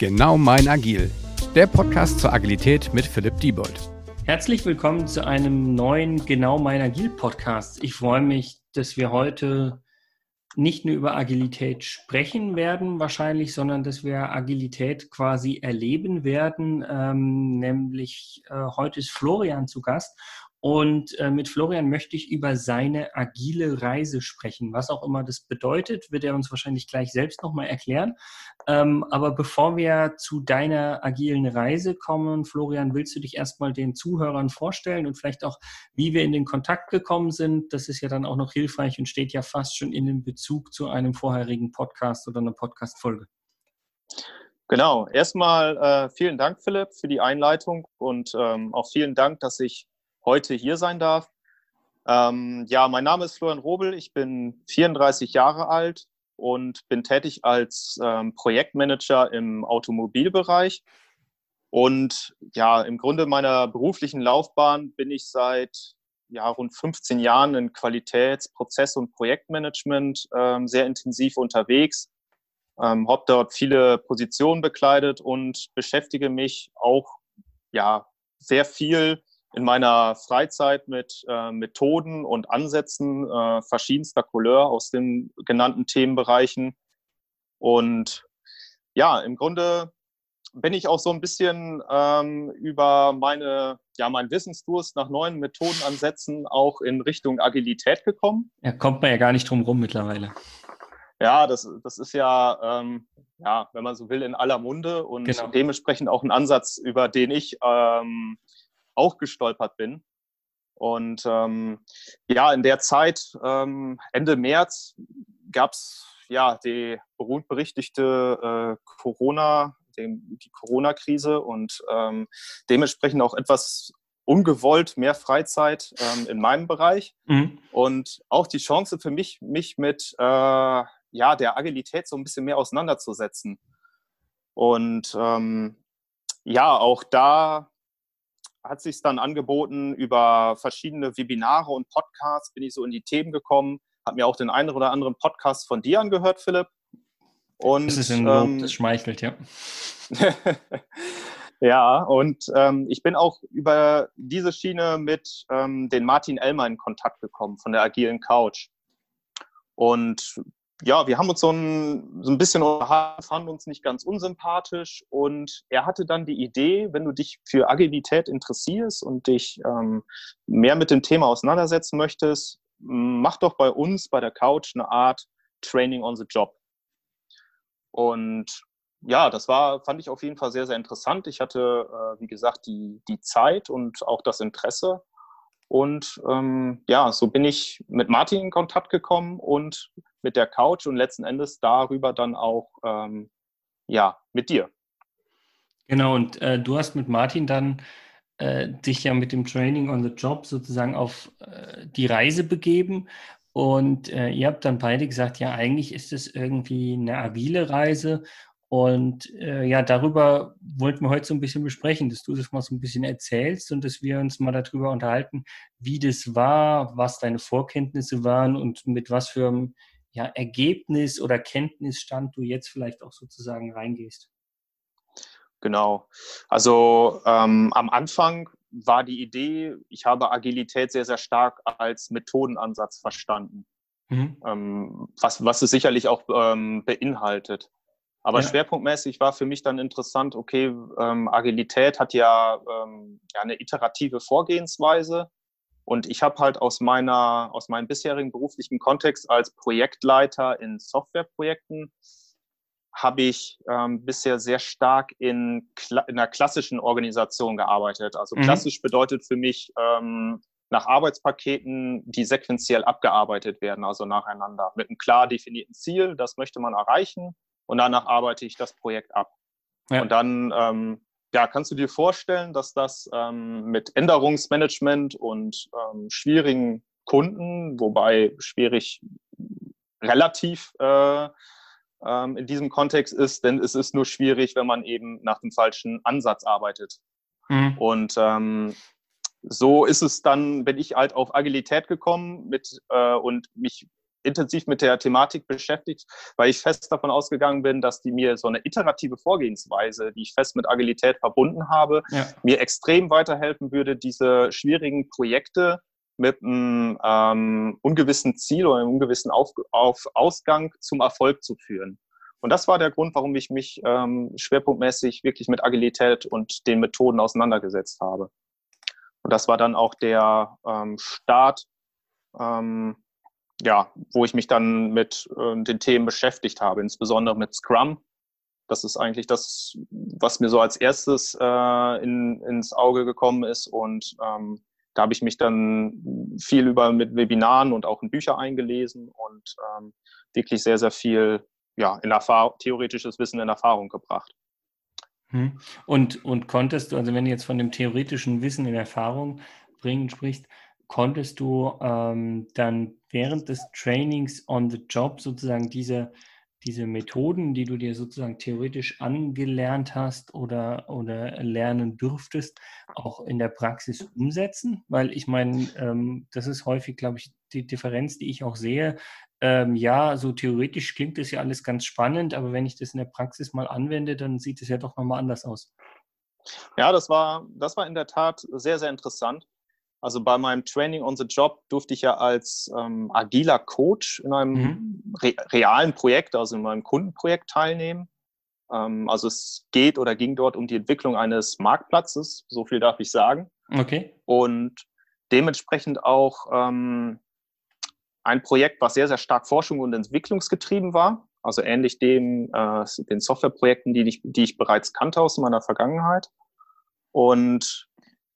Genau mein Agil, der Podcast zur Agilität mit Philipp Diebold. Herzlich willkommen zu einem neuen Genau mein Agil Podcast. Ich freue mich, dass wir heute nicht nur über Agilität sprechen werden wahrscheinlich, sondern dass wir Agilität quasi erleben werden. Ähm, nämlich äh, heute ist Florian zu Gast und äh, mit Florian möchte ich über seine agile Reise sprechen. Was auch immer das bedeutet, wird er uns wahrscheinlich gleich selbst nochmal erklären. Ähm, aber bevor wir zu deiner agilen Reise kommen, Florian, willst du dich erstmal den Zuhörern vorstellen und vielleicht auch, wie wir in den Kontakt gekommen sind? Das ist ja dann auch noch hilfreich und steht ja fast schon in dem Bezug zu einem vorherigen Podcast oder einer Podcast-Folge. Genau. Erstmal äh, vielen Dank, Philipp, für die Einleitung und ähm, auch vielen Dank, dass ich heute hier sein darf. Ähm, ja, mein Name ist Florian Robel, ich bin 34 Jahre alt und bin tätig als ähm, Projektmanager im Automobilbereich. Und ja, im Grunde meiner beruflichen Laufbahn bin ich seit ja, rund 15 Jahren in Qualitäts-, Prozess- und Projektmanagement ähm, sehr intensiv unterwegs. Ähm, habe dort viele Positionen bekleidet und beschäftige mich auch ja, sehr viel in meiner Freizeit mit äh, Methoden und Ansätzen äh, verschiedenster Couleur aus den genannten Themenbereichen. Und ja, im Grunde bin ich auch so ein bisschen ähm, über meine, ja, mein Wissensdurst nach neuen Methodenansätzen auch in Richtung Agilität gekommen. Ja, kommt man ja gar nicht drum rum mittlerweile. Ja, das, das ist ja, ähm, ja, wenn man so will, in aller Munde und genau. dementsprechend auch ein Ansatz, über den ich ähm, auch gestolpert bin. Und ähm, ja, in der Zeit, ähm, Ende März, gab es ja die berühmt-berichtigte äh, Corona, den, die Corona-Krise und ähm, dementsprechend auch etwas ungewollt mehr Freizeit ähm, in meinem Bereich mhm. und auch die Chance für mich, mich mit äh, ja, der Agilität so ein bisschen mehr auseinanderzusetzen. Und ähm, ja, auch da hat sich dann angeboten, über verschiedene Webinare und Podcasts bin ich so in die Themen gekommen, habe mir auch den einen oder anderen Podcast von dir angehört, Philipp. Und, das ist ein Lob, ähm, das schmeichelt, ja. ja, und ähm, ich bin auch über diese Schiene mit ähm, den Martin Elmer in Kontakt gekommen von der Agilen Couch. Und ja, wir haben uns so ein, so ein bisschen fanden uns nicht ganz unsympathisch und er hatte dann die Idee, wenn du dich für Agilität interessierst und dich ähm, mehr mit dem Thema auseinandersetzen möchtest, mach doch bei uns bei der Couch eine Art Training on the Job. Und ja, das war, fand ich auf jeden Fall sehr, sehr interessant. Ich hatte, äh, wie gesagt, die, die Zeit und auch das Interesse. Und ähm, ja, so bin ich mit Martin in Kontakt gekommen und mit der Couch und letzten Endes darüber dann auch ähm, ja mit dir. Genau, und äh, du hast mit Martin dann äh, dich ja mit dem Training on the Job sozusagen auf äh, die Reise begeben. Und äh, ihr habt dann beide gesagt, ja, eigentlich ist es irgendwie eine agile Reise und äh, ja, darüber wollten wir heute so ein bisschen besprechen, dass du das mal so ein bisschen erzählst und dass wir uns mal darüber unterhalten, wie das war, was deine Vorkenntnisse waren und mit was für einem ja, Ergebnis oder Kenntnisstand du jetzt vielleicht auch sozusagen reingehst. Genau. Also ähm, am Anfang war die Idee, ich habe Agilität sehr, sehr stark als Methodenansatz verstanden, mhm. ähm, was, was es sicherlich auch ähm, beinhaltet. Aber ja. schwerpunktmäßig war für mich dann interessant, okay, ähm, Agilität hat ja, ähm, ja eine iterative Vorgehensweise. Und ich habe halt aus meiner, aus meinem bisherigen beruflichen Kontext als Projektleiter in Softwareprojekten habe ich ähm, bisher sehr stark in, in einer klassischen Organisation gearbeitet. Also mhm. klassisch bedeutet für mich ähm, nach Arbeitspaketen, die sequenziell abgearbeitet werden, also nacheinander, mit einem klar definierten Ziel, das möchte man erreichen und danach arbeite ich das Projekt ab. Ja. Und dann ähm, ja, kannst du dir vorstellen, dass das ähm, mit Änderungsmanagement und ähm, schwierigen Kunden, wobei schwierig relativ äh, ähm, in diesem Kontext ist, denn es ist nur schwierig, wenn man eben nach dem falschen Ansatz arbeitet. Mhm. Und ähm, so ist es dann, bin ich halt auf Agilität gekommen mit äh, und mich intensiv mit der Thematik beschäftigt, weil ich fest davon ausgegangen bin, dass die mir so eine iterative Vorgehensweise, die ich fest mit Agilität verbunden habe, ja. mir extrem weiterhelfen würde, diese schwierigen Projekte mit einem ähm, ungewissen Ziel oder einem ungewissen Auf, auf Ausgang zum Erfolg zu führen. Und das war der Grund, warum ich mich ähm, schwerpunktmäßig wirklich mit Agilität und den Methoden auseinandergesetzt habe. Und das war dann auch der ähm, Start, ähm, ja, wo ich mich dann mit äh, den Themen beschäftigt habe, insbesondere mit Scrum. Das ist eigentlich das, was mir so als erstes äh, in, ins Auge gekommen ist. Und ähm, da habe ich mich dann viel über mit Webinaren und auch in Bücher eingelesen und ähm, wirklich sehr, sehr viel ja, in Erfahrung, theoretisches Wissen in Erfahrung gebracht. Hm. Und, und konntest du, also wenn du jetzt von dem theoretischen Wissen in Erfahrung bringen sprichst, konntest du ähm, dann während des Trainings on the Job sozusagen diese, diese Methoden, die du dir sozusagen theoretisch angelernt hast oder, oder lernen dürftest, auch in der Praxis umsetzen? Weil ich meine, ähm, das ist häufig, glaube ich, die Differenz, die ich auch sehe. Ähm, ja, so theoretisch klingt das ja alles ganz spannend, aber wenn ich das in der Praxis mal anwende, dann sieht es ja doch nochmal anders aus. Ja, das war, das war in der Tat sehr, sehr interessant. Also bei meinem Training on the Job durfte ich ja als ähm, agiler Coach in einem mhm. re realen Projekt, also in meinem Kundenprojekt teilnehmen. Ähm, also es geht oder ging dort um die Entwicklung eines Marktplatzes, so viel darf ich sagen. Okay. Und dementsprechend auch ähm, ein Projekt, was sehr, sehr stark Forschung und Entwicklungsgetrieben war. Also ähnlich dem, äh, den Softwareprojekten, die ich, die ich bereits kannte aus meiner Vergangenheit. Und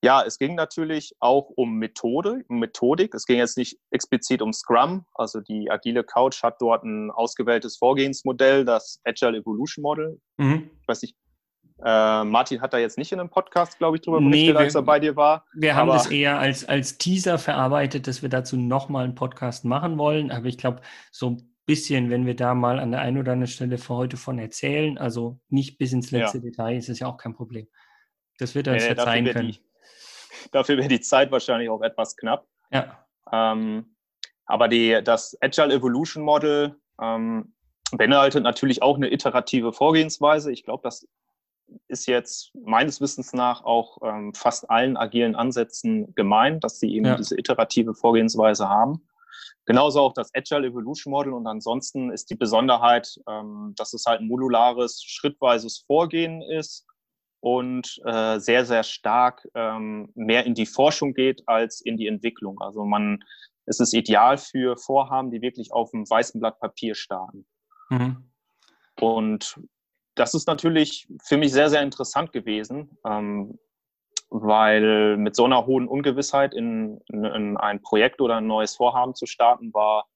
ja, es ging natürlich auch um Methode, um Methodik. Es ging jetzt nicht explizit um Scrum. Also die agile Couch hat dort ein ausgewähltes Vorgehensmodell, das Agile Evolution Model. Mhm. Ich weiß nicht, äh, Martin hat da jetzt nicht in einem Podcast, glaube ich, drüber berichtet, nee, als er bei dir war. Wir haben das eher als, als Teaser verarbeitet, dass wir dazu nochmal einen Podcast machen wollen. Aber ich glaube, so ein bisschen, wenn wir da mal an der einen oder anderen Stelle für heute von erzählen, also nicht bis ins letzte ja. Detail, ist es ja auch kein Problem. Das wird uns nee, verzeihen können. Die, dafür wäre die Zeit wahrscheinlich auch etwas knapp. Ja. Ähm, aber die, das Agile Evolution Model ähm, beinhaltet natürlich auch eine iterative Vorgehensweise. Ich glaube, das ist jetzt meines Wissens nach auch ähm, fast allen agilen Ansätzen gemeint, dass sie eben ja. diese iterative Vorgehensweise haben. Genauso auch das Agile Evolution Model und ansonsten ist die Besonderheit, ähm, dass es halt ein modulares, schrittweises Vorgehen ist und äh, sehr, sehr stark ähm, mehr in die Forschung geht als in die Entwicklung. Also man, es ist ideal für Vorhaben, die wirklich auf einem weißen Blatt Papier starten. Mhm. Und das ist natürlich für mich sehr, sehr interessant gewesen, ähm, weil mit so einer hohen Ungewissheit in, in, in, ein Projekt oder ein neues Vorhaben zu starten, war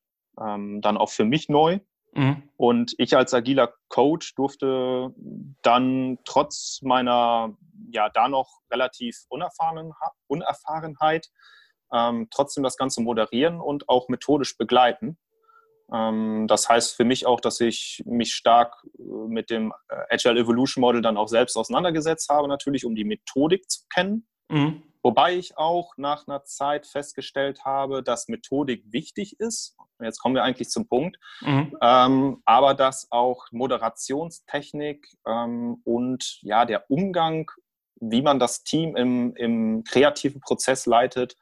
ähm, dann auch für mich neu. Mhm. Und ich als agiler Coach durfte dann trotz meiner ja da noch relativ unerfahrenen, Unerfahrenheit ähm, trotzdem das Ganze moderieren und auch methodisch begleiten. Ähm, das heißt für mich auch, dass ich mich stark äh, mit dem äh, Agile Evolution Model dann auch selbst auseinandergesetzt habe, natürlich, um die Methodik zu kennen. Mhm. Wobei ich auch nach einer Zeit festgestellt habe, dass Methodik wichtig ist. Jetzt kommen wir eigentlich zum Punkt. Mhm. Ähm, aber dass auch Moderationstechnik ähm, und ja, der Umgang, wie man das Team im, im kreativen Prozess leitet,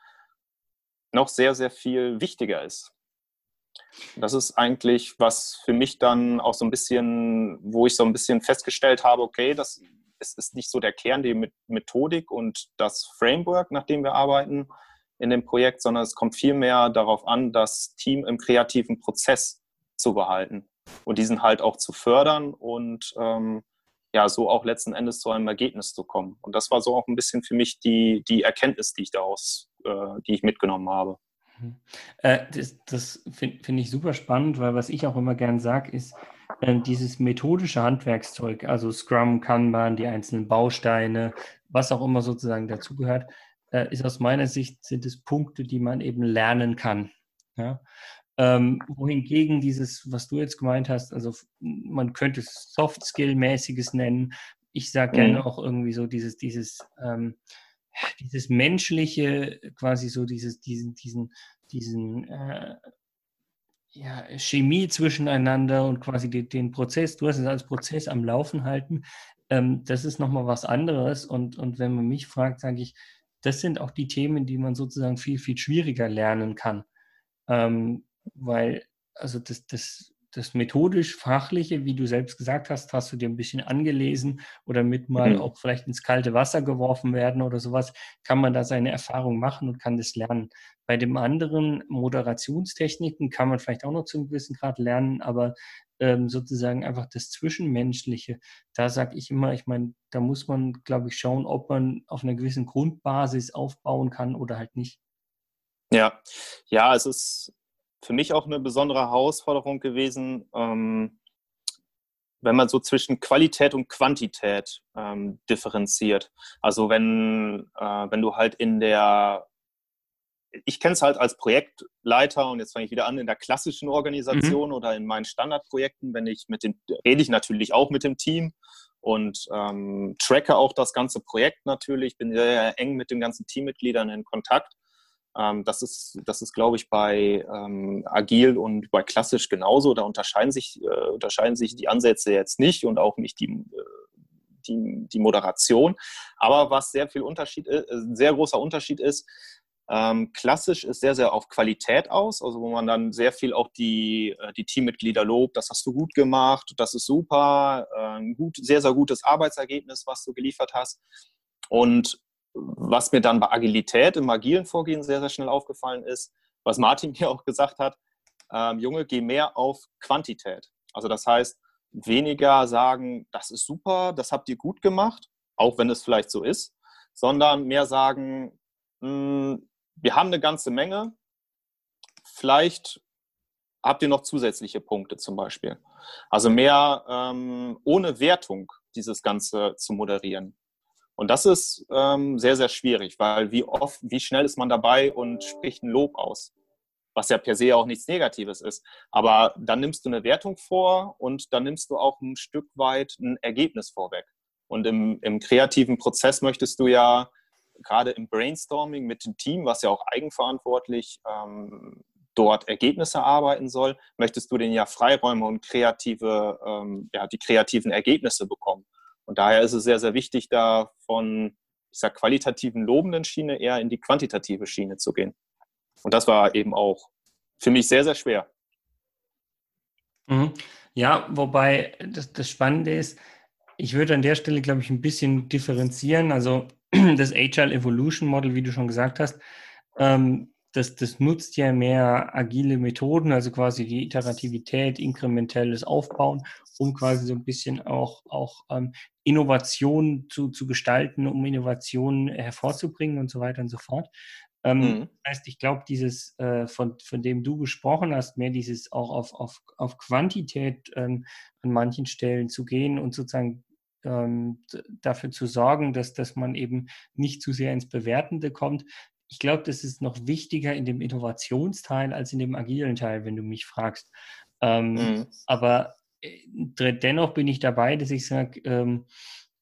noch sehr, sehr viel wichtiger ist. Das ist eigentlich, was für mich dann auch so ein bisschen, wo ich so ein bisschen festgestellt habe, okay, das es ist nicht so der Kern, die Methodik und das Framework, nach dem wir arbeiten in dem Projekt, sondern es kommt vielmehr darauf an, das Team im kreativen Prozess zu behalten und diesen halt auch zu fördern und ähm, ja, so auch letzten Endes zu einem Ergebnis zu kommen. Und das war so auch ein bisschen für mich die, die Erkenntnis, die ich daraus, äh, die ich mitgenommen habe. Mhm. Äh, das, das finde find ich super spannend, weil was ich auch immer gern sage, ist, dieses methodische Handwerkszeug, also Scrum, Kanban, die einzelnen Bausteine, was auch immer sozusagen dazugehört, äh, ist aus meiner Sicht, sind es Punkte, die man eben lernen kann. Ja? Ähm, wohingegen dieses, was du jetzt gemeint hast, also man könnte es Soft-Skill-mäßiges nennen. Ich sage gerne mhm. auch irgendwie so dieses, dieses ähm, dieses menschliche, quasi so dieses, diesen, diesen, diesen, äh, ja, Chemie zwischeneinander und quasi den, den, Prozess, du hast es als Prozess am Laufen halten, ähm, das ist nochmal was anderes. Und, und wenn man mich fragt, sage ich, das sind auch die Themen, die man sozusagen viel, viel schwieriger lernen kann. Ähm, weil, also das, das das methodisch-fachliche, wie du selbst gesagt hast, hast du dir ein bisschen angelesen oder mit mal mhm. auch vielleicht ins kalte Wasser geworfen werden oder sowas, kann man da seine Erfahrung machen und kann das lernen. Bei dem anderen Moderationstechniken kann man vielleicht auch noch zu einem gewissen Grad lernen, aber ähm, sozusagen einfach das Zwischenmenschliche, da sage ich immer, ich meine, da muss man, glaube ich, schauen, ob man auf einer gewissen Grundbasis aufbauen kann oder halt nicht. Ja, ja, es ist für mich auch eine besondere Herausforderung gewesen, ähm, wenn man so zwischen Qualität und Quantität ähm, differenziert. Also wenn, äh, wenn du halt in der, ich kenne es halt als Projektleiter und jetzt fange ich wieder an in der klassischen Organisation mhm. oder in meinen Standardprojekten, wenn ich mit dem, rede ich natürlich auch mit dem Team und ähm, tracke auch das ganze Projekt natürlich, bin sehr eng mit den ganzen Teammitgliedern in Kontakt. Ähm, das ist, das ist glaube ich, bei ähm, Agil und bei Klassisch genauso. Da unterscheiden sich, äh, unterscheiden sich die Ansätze jetzt nicht und auch nicht die, äh, die, die Moderation. Aber was sehr viel Unterschied ist, ein äh, sehr großer Unterschied ist, ähm, klassisch ist sehr, sehr auf Qualität aus, also wo man dann sehr viel auch die, äh, die Teammitglieder lobt, das hast du gut gemacht, das ist super, äh, ein gut, sehr, sehr gutes Arbeitsergebnis, was du geliefert hast. Und was mir dann bei Agilität im agilen Vorgehen sehr, sehr schnell aufgefallen ist, was Martin mir auch gesagt hat, ähm, Junge, geh mehr auf Quantität. Also das heißt, weniger sagen, das ist super, das habt ihr gut gemacht, auch wenn es vielleicht so ist, sondern mehr sagen, mh, hm, wir haben eine ganze Menge, vielleicht habt ihr noch zusätzliche Punkte zum Beispiel. Also mehr ähm, ohne Wertung dieses Ganze zu moderieren. Und das ist ähm, sehr, sehr schwierig, weil wie oft, wie schnell ist man dabei und spricht ein Lob aus, was ja per se auch nichts Negatives ist. Aber dann nimmst du eine Wertung vor und dann nimmst du auch ein Stück weit ein Ergebnis vorweg. Und im, im kreativen Prozess möchtest du ja gerade im Brainstorming mit dem Team, was ja auch eigenverantwortlich ähm, dort Ergebnisse arbeiten soll, möchtest du den ja Freiräume und kreative, ähm, ja, die kreativen Ergebnisse bekommen. Und daher ist es sehr, sehr wichtig, da von dieser qualitativen lobenden Schiene eher in die quantitative Schiene zu gehen. Und das war eben auch für mich sehr, sehr schwer. Mhm. Ja, wobei das, das Spannende ist, ich würde an der Stelle, glaube ich, ein bisschen differenzieren. Also das Agile Evolution Model, wie du schon gesagt hast, ähm, das, das nutzt ja mehr agile Methoden, also quasi die Iterativität, inkrementelles Aufbauen, um quasi so ein bisschen auch, auch ähm, Innovation zu, zu gestalten, um Innovationen hervorzubringen und so weiter und so fort. Ähm, mhm. Das heißt, ich glaube, dieses, äh, von, von dem du gesprochen hast, mehr dieses auch auf, auf, auf Quantität ähm, an manchen Stellen zu gehen und sozusagen ähm, dafür zu sorgen, dass, dass man eben nicht zu sehr ins Bewertende kommt ich glaube, das ist noch wichtiger in dem Innovationsteil als in dem agilen Teil, wenn du mich fragst. Ähm, mhm. Aber äh, dennoch bin ich dabei, dass ich sage, ähm,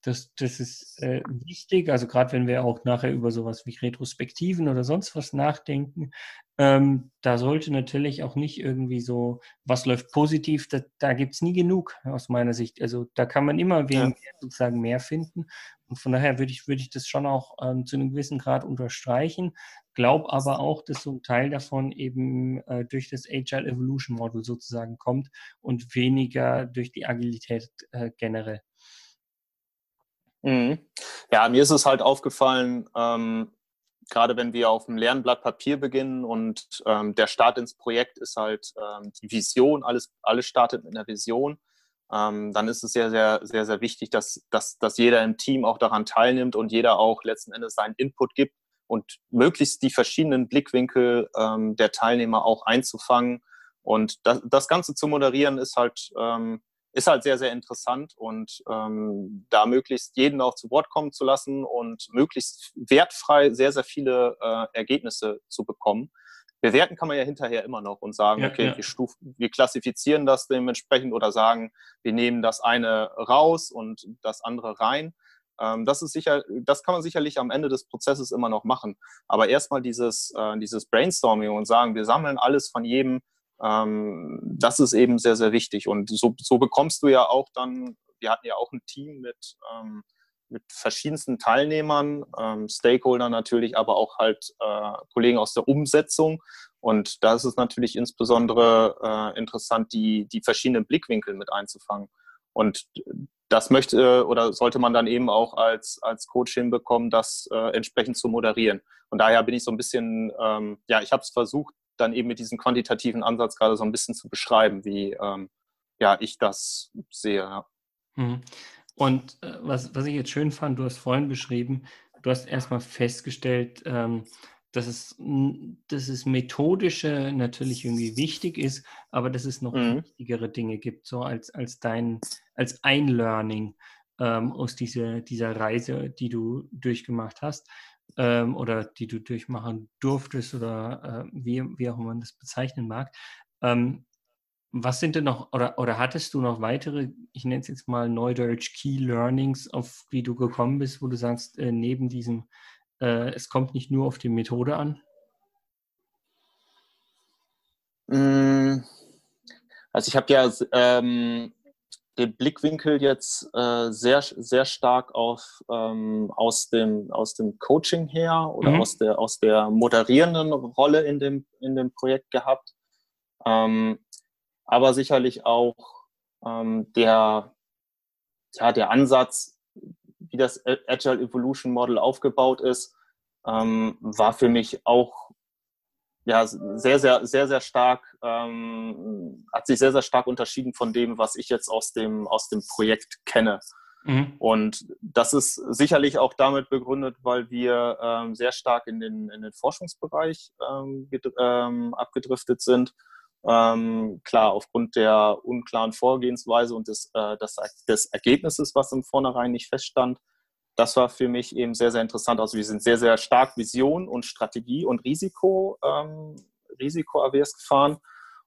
das, das ist äh, wichtig, also gerade wenn wir auch nachher über sowas wie Retrospektiven oder sonst was nachdenken, ähm, da sollte natürlich auch nicht irgendwie so, was läuft positiv, da, da gibt es nie genug aus meiner Sicht. Also da kann man immer ja. mehr, sozusagen mehr finden. Und von daher würde ich, würde ich das schon auch ähm, zu einem gewissen Grad unterstreichen. Glaub aber auch, dass so ein Teil davon eben äh, durch das Agile Evolution Model sozusagen kommt und weniger durch die Agilität äh, generell. Mhm. Ja, mir ist es halt aufgefallen, ähm, gerade wenn wir auf dem Lernblatt Papier beginnen und ähm, der Start ins Projekt ist halt ähm, die Vision, alles, alles startet mit einer Vision, ähm, dann ist es sehr, sehr, sehr, sehr wichtig, dass, dass, dass jeder im Team auch daran teilnimmt und jeder auch letzten Endes seinen Input gibt und möglichst die verschiedenen Blickwinkel ähm, der Teilnehmer auch einzufangen. Und das, das Ganze zu moderieren ist halt ähm, ist halt sehr, sehr interessant und ähm, da möglichst jeden auch zu Wort kommen zu lassen und möglichst wertfrei sehr, sehr viele äh, Ergebnisse zu bekommen. Bewerten kann man ja hinterher immer noch und sagen, ja, okay, ja. Wir, stuf, wir klassifizieren das dementsprechend oder sagen, wir nehmen das eine raus und das andere rein. Ähm, das ist sicher, das kann man sicherlich am Ende des Prozesses immer noch machen. Aber erstmal dieses, äh, dieses Brainstorming und sagen, wir sammeln alles von jedem, Ähm, das ist eben sehr, sehr wichtig. Und so, so bekommst du ja auch dann, wir hatten ja auch ein Team mit, ähm, mit verschiedensten Teilnehmern, ähm, Stakeholdern natürlich, aber auch halt äh, Kollegen aus der Umsetzung. Und da ist es natürlich insbesondere äh, interessant, die, die verschiedenen Blickwinkel mit einzufangen. Und das möchte oder sollte man dann eben auch als, als Coach hinbekommen, das äh, entsprechend zu moderieren. Und daher bin ich so ein bisschen, ähm, ja, ich habe es versucht, dann eben mit diesem quantitativen Ansatz gerade so ein bisschen zu beschreiben, wie ähm, ja, ich das sehe. Mhm. Und äh, was, was ich jetzt schön fand, du hast vorhin beschrieben, du hast erstmal festgestellt, ähm, dass es, dass es methodische natürlich irgendwie wichtig ist, aber dass es noch mhm. wichtigere Dinge gibt, so als, als dein, als ein Learning ähm, aus dieser, dieser Reise, die du durchgemacht hast ähm, oder die du durchmachen durftest oder äh, wie, wie auch man das bezeichnen mag. Ähm, was sind denn noch, oder, oder hattest du noch weitere, ich nenne es jetzt mal Neudeutsch Key Learnings, auf die du gekommen bist, wo du sagst, äh, neben diesem äh, es kommt nicht nur auf die Methode an? Mm, also ich habe ja ähm, den Blickwinkel jetzt äh, sehr, sehr stark auf, ähm, aus, dem, aus dem Coaching her oder mhm. aus, der, aus der moderierenden Rolle in dem, in dem Projekt gehabt. Ähm, aber sicherlich auch ähm, der, ja, der Ansatz, wie das Agile Evolution Model aufgebaut ist, ähm, war für mich auch ja, sehr, sehr, sehr, sehr stark, ähm, hat sich sehr, sehr stark unterschieden von dem, was ich jetzt aus dem, aus dem Projekt kenne. Mhm. Und das ist sicherlich auch damit begründet, weil wir ähm, sehr stark in den, in den Forschungsbereich ähm, ähm, abgedriftet sind. Ähm, klar, aufgrund der unklaren Vorgehensweise und des, äh, des, des Ergebnisses, was im Vornherein nicht feststand, das war für mich eben sehr, sehr interessant. Also wir sind sehr, sehr stark Vision und Strategie und Risiko, ähm, risikoavers gefahren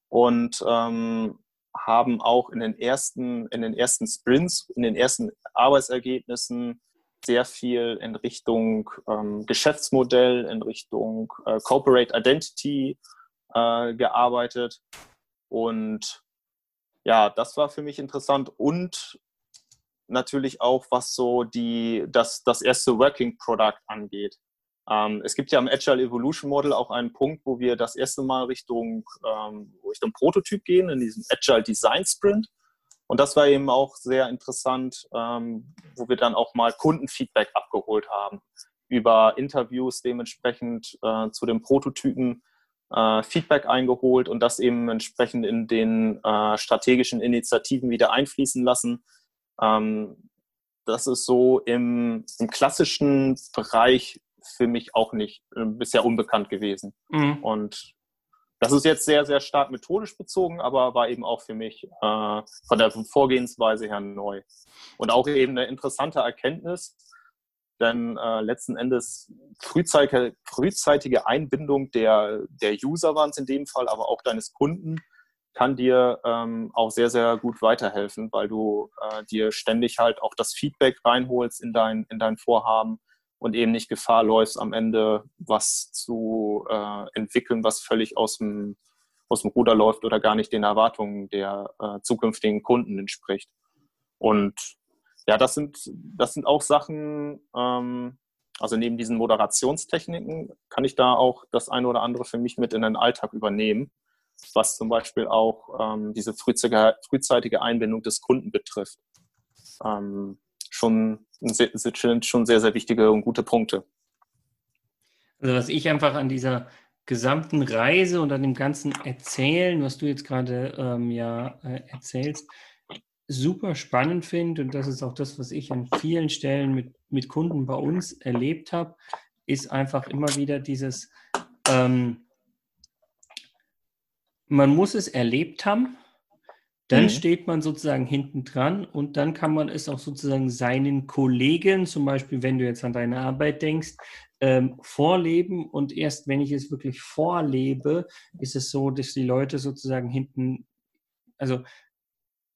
und ähm, haben auch in den ersten, in den ersten Sprints, in den ersten Arbeitsergebnissen sehr viel in Richtung ähm, Geschäftsmodell, in Richtung äh, Corporate Identity äh, gearbeitet. Und ja, das war für mich interessant und natürlich auch, was so die, das, das erste Working Product angeht. Ähm, es gibt ja im Agile Evolution Model auch einen Punkt, wo wir das erste Mal Richtung, ähm, Richtung Prototyp gehen, in diesem Agile Design Sprint. Und das war eben auch sehr interessant, ähm, wo wir dann auch mal Kundenfeedback abgeholt haben über Interviews dementsprechend äh, zu den Prototypen äh, Feedback eingeholt und das eben entsprechend in den äh, strategischen Initiativen wieder einfließen lassen. Ähm, das ist so im, im, klassischen Bereich für mich auch nicht äh, bisher unbekannt gewesen. Mhm. Und das ist jetzt sehr, sehr stark methodisch bezogen, aber war eben auch für mich äh, von der Vorgehensweise her neu. Und auch eben eine interessante Erkenntnis, denn äh, letzten Endes frühzeitige, frühzeitige Einbindung der, der User waren es in dem Fall, aber auch deines Kunden, kann dir ähm, auch sehr, sehr gut weiterhelfen, weil du äh, dir ständig halt auch das Feedback reinholst in dein, in dein Vorhaben und eben nicht Gefahr läufst, am Ende was zu äh, entwickeln, was völlig aus dem, aus dem Ruder läuft oder gar nicht den Erwartungen der äh, zukünftigen Kunden entspricht. Und ja, das sind, das sind auch Sachen, ähm, also neben diesen Moderationstechniken kann ich da auch das eine oder andere für mich mit in den Alltag übernehmen was zum Beispiel auch ähm, diese frühzeitige, Einbindung des Kunden betrifft. Ähm, schon, sehr, schon sehr, sehr wichtige und gute Punkte. Also was ich einfach an dieser gesamten Reise und an dem ganzen Erzählen, was du jetzt gerade ähm, ja äh, erzählst, super spannend finde und das ist auch das, was ich an vielen Stellen mit, mit Kunden bei uns erlebt habe, ist einfach immer wieder dieses, ähm, man muss es erlebt haben, dann mhm. steht man sozusagen hinten dran und dann kann man es auch sozusagen seinen Kollegen, zum Beispiel wenn du jetzt an deine Arbeit denkst, ähm, vorleben und erst wenn ich es wirklich vorlebe, ist es so, dass die Leute sozusagen hinten, also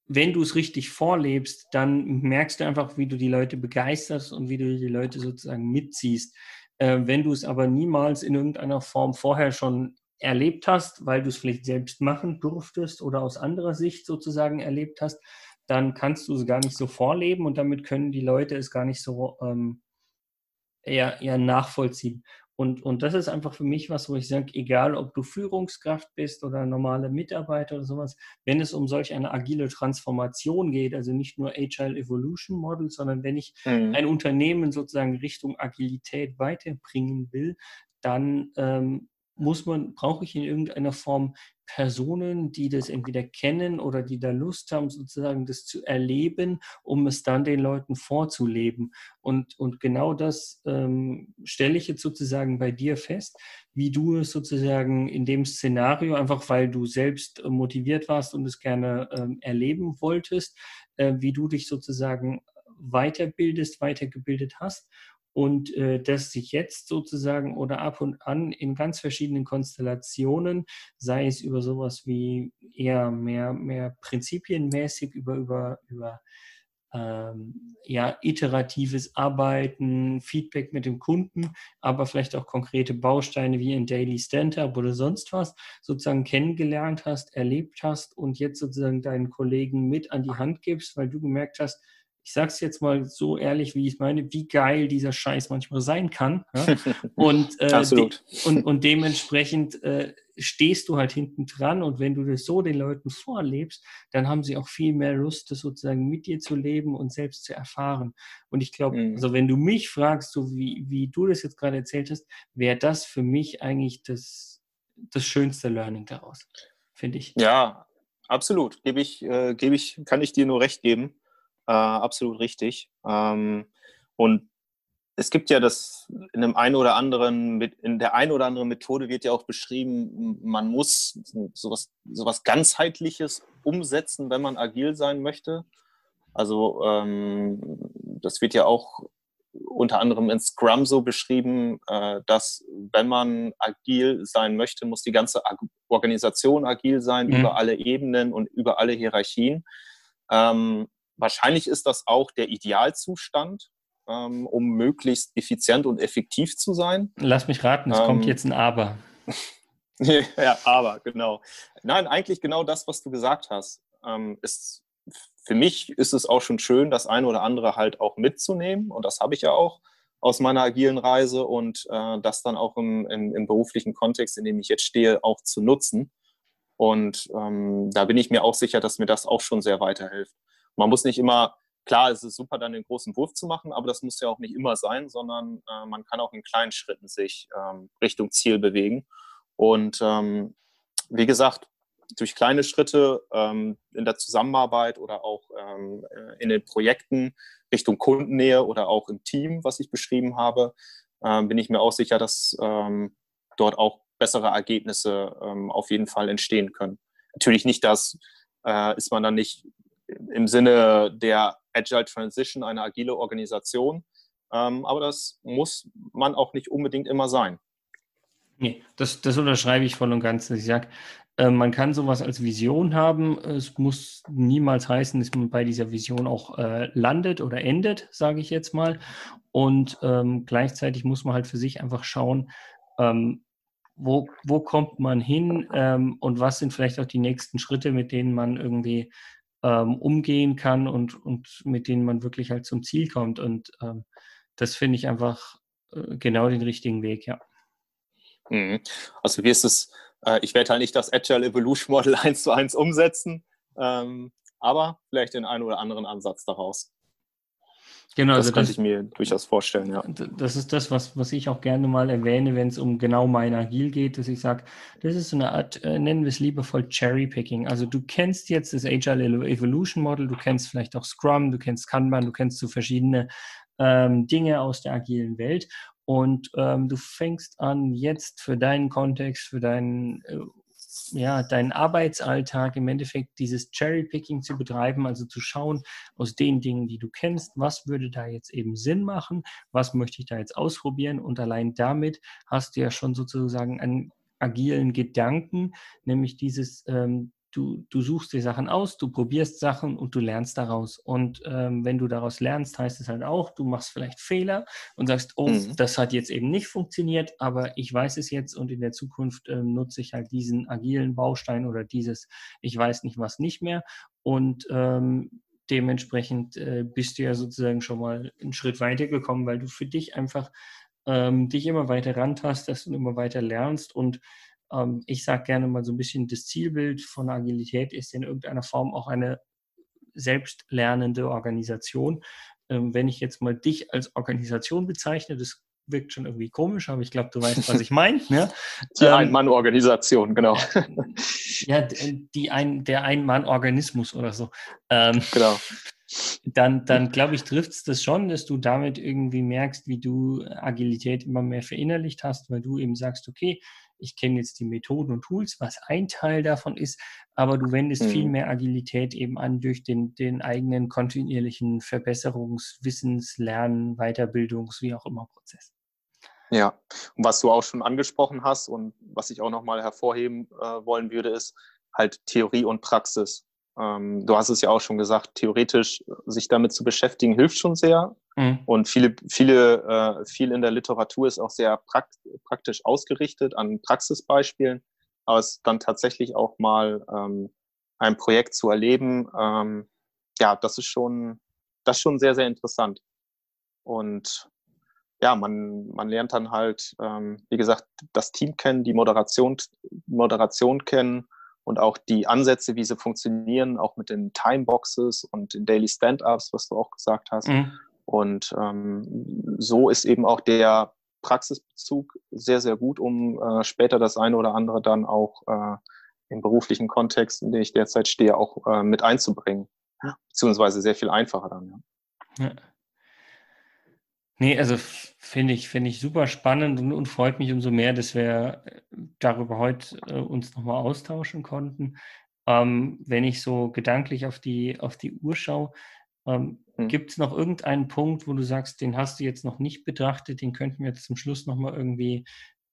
wenn du es richtig vorlebst, dann merkst du einfach, wie du die Leute begeisterst und wie du die Leute sozusagen mitziehst. Äh, wenn du es aber niemals in irgendeiner Form vorher schon erlebt hast, weil du es vielleicht selbst machen durftest oder aus anderer Sicht sozusagen erlebt hast, dann kannst du es gar nicht so vorleben und damit können die Leute es gar nicht so ähm, eher, eher nachvollziehen. Und, und das ist einfach für mich was, wo ich sage, egal ob du Führungskraft bist oder normale Mitarbeiter oder sowas, wenn es um solch eine agile Transformation geht, also nicht nur Agile Evolution Model, sondern wenn ich mhm. ein Unternehmen sozusagen Richtung Agilität weiterbringen will, dann ähm, muss man, brauche ich in irgendeiner Form Personen, die das entweder kennen oder die da Lust haben, sozusagen das zu erleben, um es dann den Leuten vorzuleben. Und, und genau das ähm, stelle ich jetzt sozusagen bei dir fest, wie du es sozusagen in dem Szenario, einfach weil du selbst motiviert warst und es gerne ähm, erleben wolltest, äh, wie du dich sozusagen weiterbildest, weitergebildet hast und äh, dass sich jetzt sozusagen oder ab und an in ganz verschiedenen Konstellationen, sei es über sowas wie eher mehr, mehr prinzipienmäßig, über, über, über ähm, ja, iteratives Arbeiten, Feedback mit dem Kunden, aber vielleicht auch konkrete Bausteine wie ein Daily Stand-up oder sonst was sozusagen kennengelernt hast, erlebt hast und jetzt sozusagen deinen Kollegen mit an die Hand gibst, weil du gemerkt hast, ich sage es jetzt mal so ehrlich, wie ich meine, wie geil dieser Scheiß manchmal sein kann. Ja? Und, äh, Absolut. und, und dementsprechend äh, stehst du halt hinten dran und wenn du das so den Leuten vorlebst, dann haben sie auch viel mehr Lust, das sozusagen mit dir zu leben und selbst zu erfahren. Und ich glaube, mhm. also wenn du mich fragst, so wie, wie du das jetzt gerade erzählt hast, wäre das für mich eigentlich das, das schönste Learning daraus, finde ich. Ja, absolut. Gebe ich, äh, gebe ich, kann ich dir nur recht geben. Äh, absolut richtig. Ähm, und es gibt ja das in einem einen oder anderen, in der einen oder anderen Methode wird ja auch beschrieben, man muss sowas, sowas ganzheitliches umsetzen, wenn man agil sein möchte. Also ähm, das wird ja auch unter anderem in Scrum so beschrieben, äh, dass wenn man agil sein möchte, muss die ganze Organisation agil sein, mhm. über alle Ebenen und über alle Hierarchien. Ähm, Wahrscheinlich ist das auch der Idealzustand, ähm, um möglichst effizient und effektiv zu sein. Lass mich raten, es ähm, kommt jetzt ein Aber. ja, aber, genau. Nein, eigentlich genau das, was du gesagt hast. Ähm, ist, für mich ist es auch schon schön, das eine oder andere halt auch mitzunehmen. Und das habe ich ja auch aus meiner agilen Reise und äh, das dann auch im, im, im, beruflichen Kontext, in dem ich jetzt stehe, auch zu nutzen. Und ähm, da bin ich mir auch sicher, dass mir das auch schon sehr weiterhilft. Man muss nicht immer, klar, es ist super, dann den großen Wurf zu machen, aber das muss ja auch nicht immer sein, sondern äh, man kann auch in kleinen Schritten sich ähm, Richtung Ziel bewegen. Und ähm, wie gesagt, durch kleine Schritte ähm, in der Zusammenarbeit oder auch ähm, äh, in den Projekten Richtung Kundennähe oder auch im Team, was ich beschrieben habe, äh, bin ich mir auch sicher, dass ähm, dort auch bessere Ergebnisse ähm, auf jeden Fall entstehen können. Natürlich nicht, dass äh, ist man dann nicht im Sinne der Agile Transition eine agile Organisation. Ähm, aber das muss man auch nicht unbedingt immer sein. Nee, das, das unterschreibe ich voll und ganz. Ich sage, äh, man kann sowas als Vision haben. Es muss niemals heißen, dass man bei dieser Vision auch äh, landet oder endet, sage ich jetzt mal. Und ähm, gleichzeitig muss man halt für sich einfach schauen, ähm, wo, wo kommt man hin ähm, und was sind vielleicht auch die nächsten Schritte, mit denen man irgendwie ähm, umgehen kann und, und mit denen man wirklich halt zum Ziel kommt. Und ähm, das finde ich einfach äh, genau den richtigen Weg, ja. Mhm. Also wie ist es, äh, ich werde halt nicht das Agile Evolution Model eins zu eins umsetzen, ähm, aber vielleicht den einen oder anderen Ansatz daraus. Genau, das also könnte das, ich mir durchaus vorstellen, ja. Das ist das, was, was ich auch gerne mal erwähne, wenn es um genau mein Agil geht, dass ich sage, das ist so eine Art, äh, nennen wir es liebevoll Cherry-Picking. Also du kennst jetzt das Agile Evolution Model, du kennst vielleicht auch Scrum, du kennst Kanban, du kennst so verschiedene ähm, Dinge aus der agilen Welt und ähm, du fängst an, jetzt für deinen Kontext, für deinen äh, ja, deinen Arbeitsalltag im Endeffekt dieses Cherry-Picking zu betreiben, also zu schauen aus den Dingen, die du kennst, was würde da jetzt eben Sinn machen, was möchte ich da jetzt ausprobieren? Und allein damit hast du ja schon sozusagen einen agilen Gedanken, nämlich dieses, ähm, du, du suchst dir Sachen aus, du probierst Sachen und du lernst daraus. Und ähm, wenn du daraus lernst, heißt es halt auch, du machst vielleicht Fehler und sagst, oh, mhm. das hat jetzt eben nicht funktioniert, aber ich weiß es jetzt und in der Zukunft ähm, nutze ich halt diesen agilen Baustein oder dieses, ich weiß nicht was nicht mehr. Und ähm, dementsprechend äh, bist du ja sozusagen schon mal einen Schritt weiter gekommen, weil du für dich einfach ähm, dich immer weiter rantastest und immer weiter lernst und ähm, ich sage gerne mal so ein bisschen, das Zielbild von Agilität ist in irgendeiner Form auch eine selbstlernende Organisation. Ähm, wenn ich jetzt mal dich als Organisation bezeichne, das wirkt schon irgendwie komisch, aber ich glaube, du weißt, was ich meine. Ne? Die ähm, Ein-Mann-Organisation, genau. ja, die ein, der Ein-Mann-Organismus oder so. Ähm, genau. Dann, dann glaube ich, trifft es das schon, dass du damit irgendwie merkst, wie du Agilität immer mehr verinnerlicht hast, weil du eben sagst, okay, ich kenne jetzt die Methoden und Tools, was ein Teil davon ist, aber du wendest mhm. viel mehr Agilität eben an durch den, den eigenen kontinuierlichen Verbesserungs-, Wissens-, Lernen-, Weiterbildungs-, wie auch immer Prozess. Ja, und was du auch schon angesprochen hast und was ich auch nochmal hervorheben äh, wollen würde, ist halt Theorie und Praxis. Ähm, du hast es ja auch schon gesagt, theoretisch sich damit zu beschäftigen, hilft schon sehr. Mhm. Und viele, viele, äh, viel in der Literatur ist auch sehr prakt praktisch ausgerichtet an Praxisbeispielen. Aber es dann tatsächlich auch mal ähm, ein Projekt zu erleben, ähm, ja, das ist schon, das ist schon sehr, sehr interessant. Und ja, man, man lernt dann halt, ähm, wie gesagt, das Team kennen, die Moderation, Moderation kennen und auch die Ansätze, wie sie funktionieren, auch mit den Timeboxes und den Daily Stand-Ups, was du auch gesagt hast. Mhm. Und ähm, so ist eben auch der Praxisbezug sehr, sehr gut, um äh, später das eine oder andere dann auch äh, im beruflichen Kontext, in dem ich derzeit stehe, auch äh, mit einzubringen. Beziehungsweise sehr viel einfacher dann. Ja. ja. Nee, also finde ich, finde ich super spannend und, und, freut mich umso mehr, dass wir äh, darüber heute äh, uns nochmal austauschen konnten. Ähm, wenn ich so gedanklich auf die, auf die Uhr schaue, ähm, hm. gibt es noch irgendeinen Punkt, wo du sagst, den hast du jetzt noch nicht betrachtet, den könnten wir jetzt zum Schluss nochmal irgendwie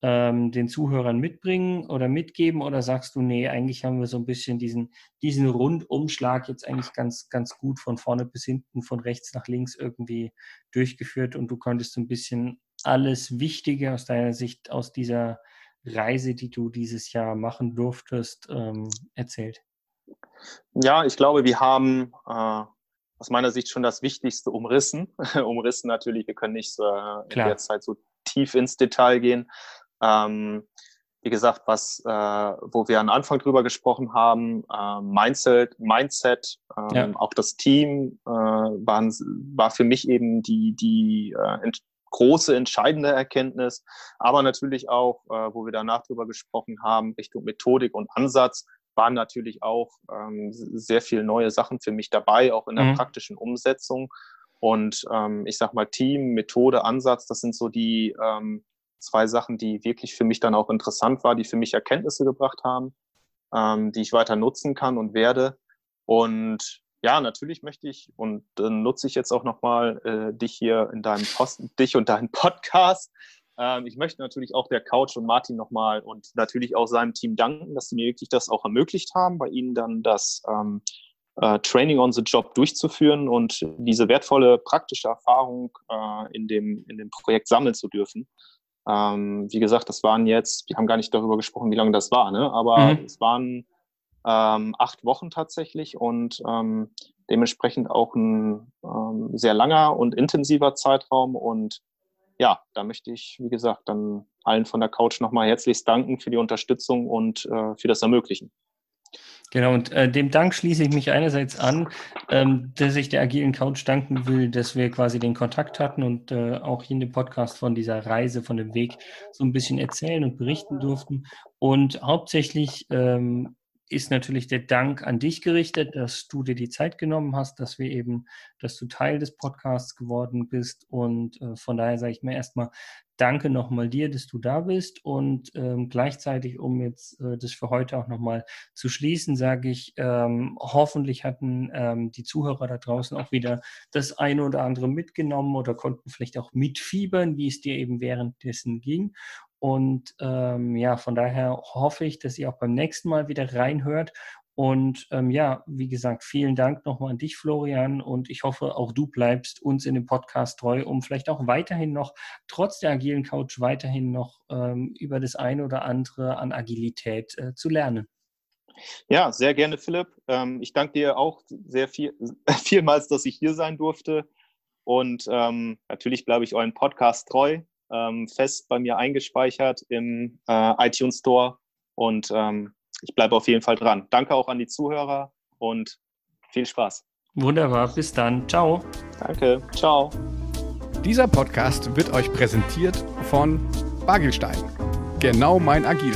ähm, den Zuhörern mitbringen oder mitgeben? Oder sagst du, nee, eigentlich haben wir so ein bisschen diesen, diesen Rundumschlag jetzt eigentlich ganz, ganz gut von vorne bis hinten, von rechts nach links irgendwie durchgeführt und du konntest so ein bisschen alles Wichtige aus deiner Sicht aus dieser Reise, die du dieses Jahr machen durftest, ähm, erzählt? Ja, ich glaube, wir haben äh, aus meiner Sicht schon das Wichtigste umrissen. umrissen natürlich, wir können nicht äh, in der Zeit so tief ins Detail gehen. Ähm, wie gesagt, was, äh, wo wir am Anfang drüber gesprochen haben, äh, Mindset, Mindset ähm, ja. auch das Team äh, waren, war für mich eben die, die äh, ent große, entscheidende Erkenntnis, aber natürlich auch, äh, wo wir danach drüber gesprochen haben, Richtung Methodik und Ansatz, waren natürlich auch ähm, sehr viele neue Sachen für mich dabei, auch in der mhm. praktischen Umsetzung. Und ähm, ich sag mal, Team, Methode, Ansatz, das sind so die, ähm, zwei Sachen, die wirklich für mich dann auch interessant war, die für mich Erkenntnisse gebracht haben, ähm, die ich weiter nutzen kann und werde. Und ja, natürlich möchte ich und äh, nutze ich jetzt auch nochmal äh, dich hier in deinem Post, dich und deinen Podcast. Ähm, ich möchte natürlich auch der Couch und Martin nochmal und natürlich auch seinem Team danken, dass sie mir wirklich das auch ermöglicht haben, bei ihnen dann das ähm, äh, Training on the Job durchzuführen und diese wertvolle praktische Erfahrung äh, in, dem, in dem Projekt sammeln zu dürfen. Ähm, wie gesagt, das waren jetzt, wir haben gar nicht darüber gesprochen, wie lange das war, ne? aber mhm. es waren ähm, acht Wochen tatsächlich und ähm, dementsprechend auch ein ähm, sehr langer und intensiver Zeitraum. Und ja, da möchte ich, wie gesagt, dann allen von der Couch nochmal herzlichst danken für die Unterstützung und äh, für das Ermöglichen. Genau, und äh, dem Dank schließe ich mich einerseits an, ähm, dass ich der agilen Couch danken will, dass wir quasi den Kontakt hatten und äh, auch hier in dem Podcast von dieser Reise, von dem Weg so ein bisschen erzählen und berichten durften. Und hauptsächlich ähm, ist natürlich der Dank an dich gerichtet, dass du dir die Zeit genommen hast, dass wir eben, dass du Teil des Podcasts geworden bist. Und äh, von daher sage ich mir erstmal danke nochmal dir, dass du da bist. Und ähm, gleichzeitig, um jetzt äh, das für heute auch nochmal zu schließen, sage ich, ähm, hoffentlich hatten ähm, die Zuhörer da draußen auch wieder das eine oder andere mitgenommen oder konnten vielleicht auch mitfiebern, wie es dir eben währenddessen ging. Und ähm, ja, von daher hoffe ich, dass ihr auch beim nächsten Mal wieder reinhört Und ähm, ja, wie gesagt, vielen Dank nochmal an dich, Florian. Und ich hoffe, auch du bleibst uns in dem Podcast treu, um vielleicht auch weiterhin noch, trotz der agilen Couch, weiterhin noch ähm, über das eine oder andere an Agilität äh, zu lernen. Ja, sehr gerne, Philipp. Ähm, ich danke dir auch sehr viel, vielmals, dass ich hier sein durfte. Und ähm, natürlich bleibe ich euren Podcast treu, ähm, fest bei mir eingespeichert im äh, iTunes Store. Und ähm, ich bleibe auf jeden Fall dran. Danke auch an die Zuhörer und viel Spaß. Wunderbar, bis dann. Ciao. Danke, ciao. Dieser Podcast wird euch präsentiert von Bagelstein. Genau mein Agil.